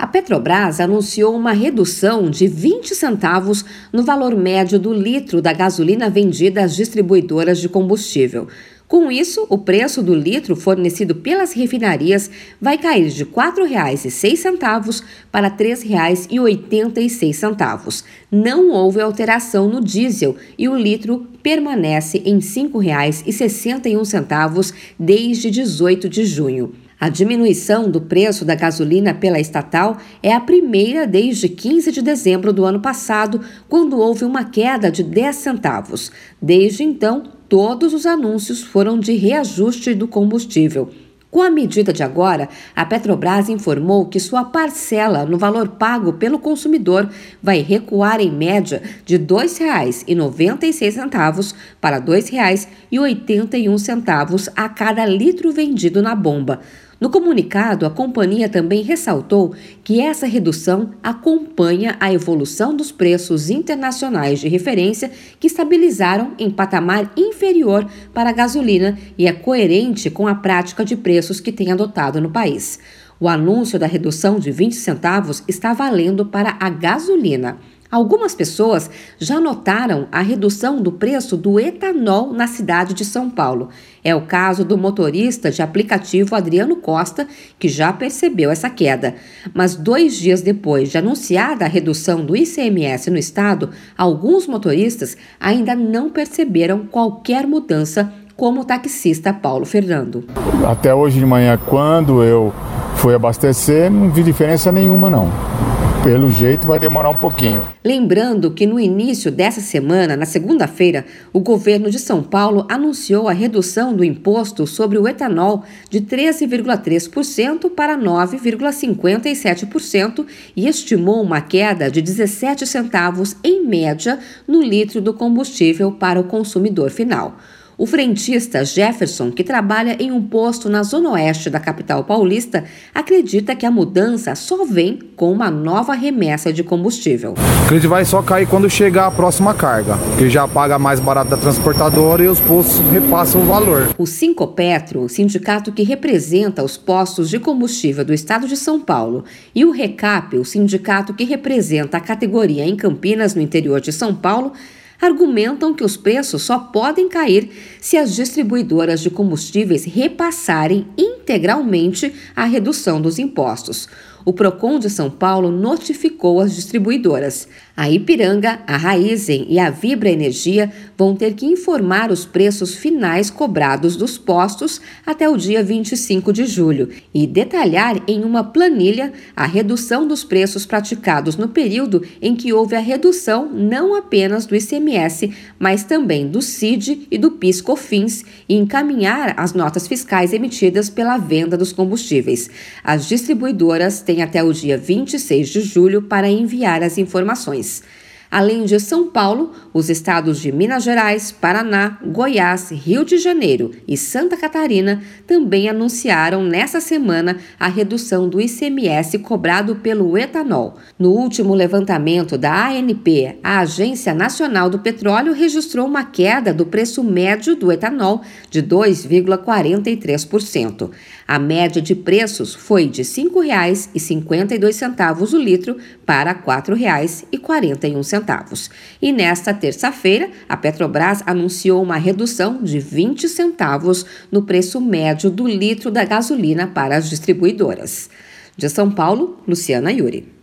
A Petrobras anunciou uma redução de 20 centavos no valor médio do litro da gasolina vendida às distribuidoras de combustível. Com isso, o preço do litro fornecido pelas refinarias vai cair de R$ 4,06 para R$ 3,86. Não houve alteração no diesel e o litro permanece em R$ 5,61 desde 18 de junho. A diminuição do preço da gasolina pela estatal é a primeira desde 15 de dezembro do ano passado, quando houve uma queda de 10 centavos. Desde então, todos os anúncios foram de reajuste do combustível. Com a medida de agora, a Petrobras informou que sua parcela no valor pago pelo consumidor vai recuar em média de R$ 2,96 para R$ 2,81 a cada litro vendido na bomba. No comunicado, a companhia também ressaltou que essa redução acompanha a evolução dos preços internacionais de referência que estabilizaram em patamar inferior para a gasolina e é coerente com a prática de preços que tem adotado no país. O anúncio da redução de 20 centavos está valendo para a gasolina. Algumas pessoas já notaram a redução do preço do etanol na cidade de São Paulo. É o caso do motorista de aplicativo Adriano Costa, que já percebeu essa queda. Mas dois dias depois de anunciada a redução do ICMS no estado, alguns motoristas ainda não perceberam qualquer mudança, como o taxista Paulo Fernando. Até hoje de manhã, quando eu fui abastecer, não vi diferença nenhuma, não pelo jeito vai demorar um pouquinho. Lembrando que no início dessa semana, na segunda-feira, o governo de São Paulo anunciou a redução do imposto sobre o etanol de 13,3% para 9,57% e estimou uma queda de 17 centavos em média no litro do combustível para o consumidor final. O frentista Jefferson, que trabalha em um posto na zona oeste da capital paulista, acredita que a mudança só vem com uma nova remessa de combustível. O crédito vai só cair quando chegar a próxima carga, que já paga mais barato da transportadora e os postos repassam o valor. O Sincopetro, sindicato que representa os postos de combustível do estado de São Paulo, e o Recap, o sindicato que representa a categoria em Campinas, no interior de São Paulo, argumentam que os preços só podem cair se as distribuidoras de combustíveis repassarem integralmente a redução dos impostos o Procon de São Paulo notificou as distribuidoras. A Ipiranga, a Raizen e a Vibra Energia vão ter que informar os preços finais cobrados dos postos até o dia 25 de julho e detalhar em uma planilha a redução dos preços praticados no período em que houve a redução não apenas do ICMS, mas também do CID e do PIS/COFINS e encaminhar as notas fiscais emitidas pela venda dos combustíveis. As distribuidoras têm até o dia 26 de julho para enviar as informações. Além de São Paulo, os estados de Minas Gerais, Paraná, Goiás, Rio de Janeiro e Santa Catarina também anunciaram nessa semana a redução do ICMS cobrado pelo etanol. No último levantamento da ANP, a Agência Nacional do Petróleo registrou uma queda do preço médio do etanol de 2,43%. A média de preços foi de R$ 5,52 o litro para R$ 4,41 centavos. E nesta terça-feira, a Petrobras anunciou uma redução de 20 centavos no preço médio do litro da gasolina para as distribuidoras. De São Paulo, Luciana Yuri.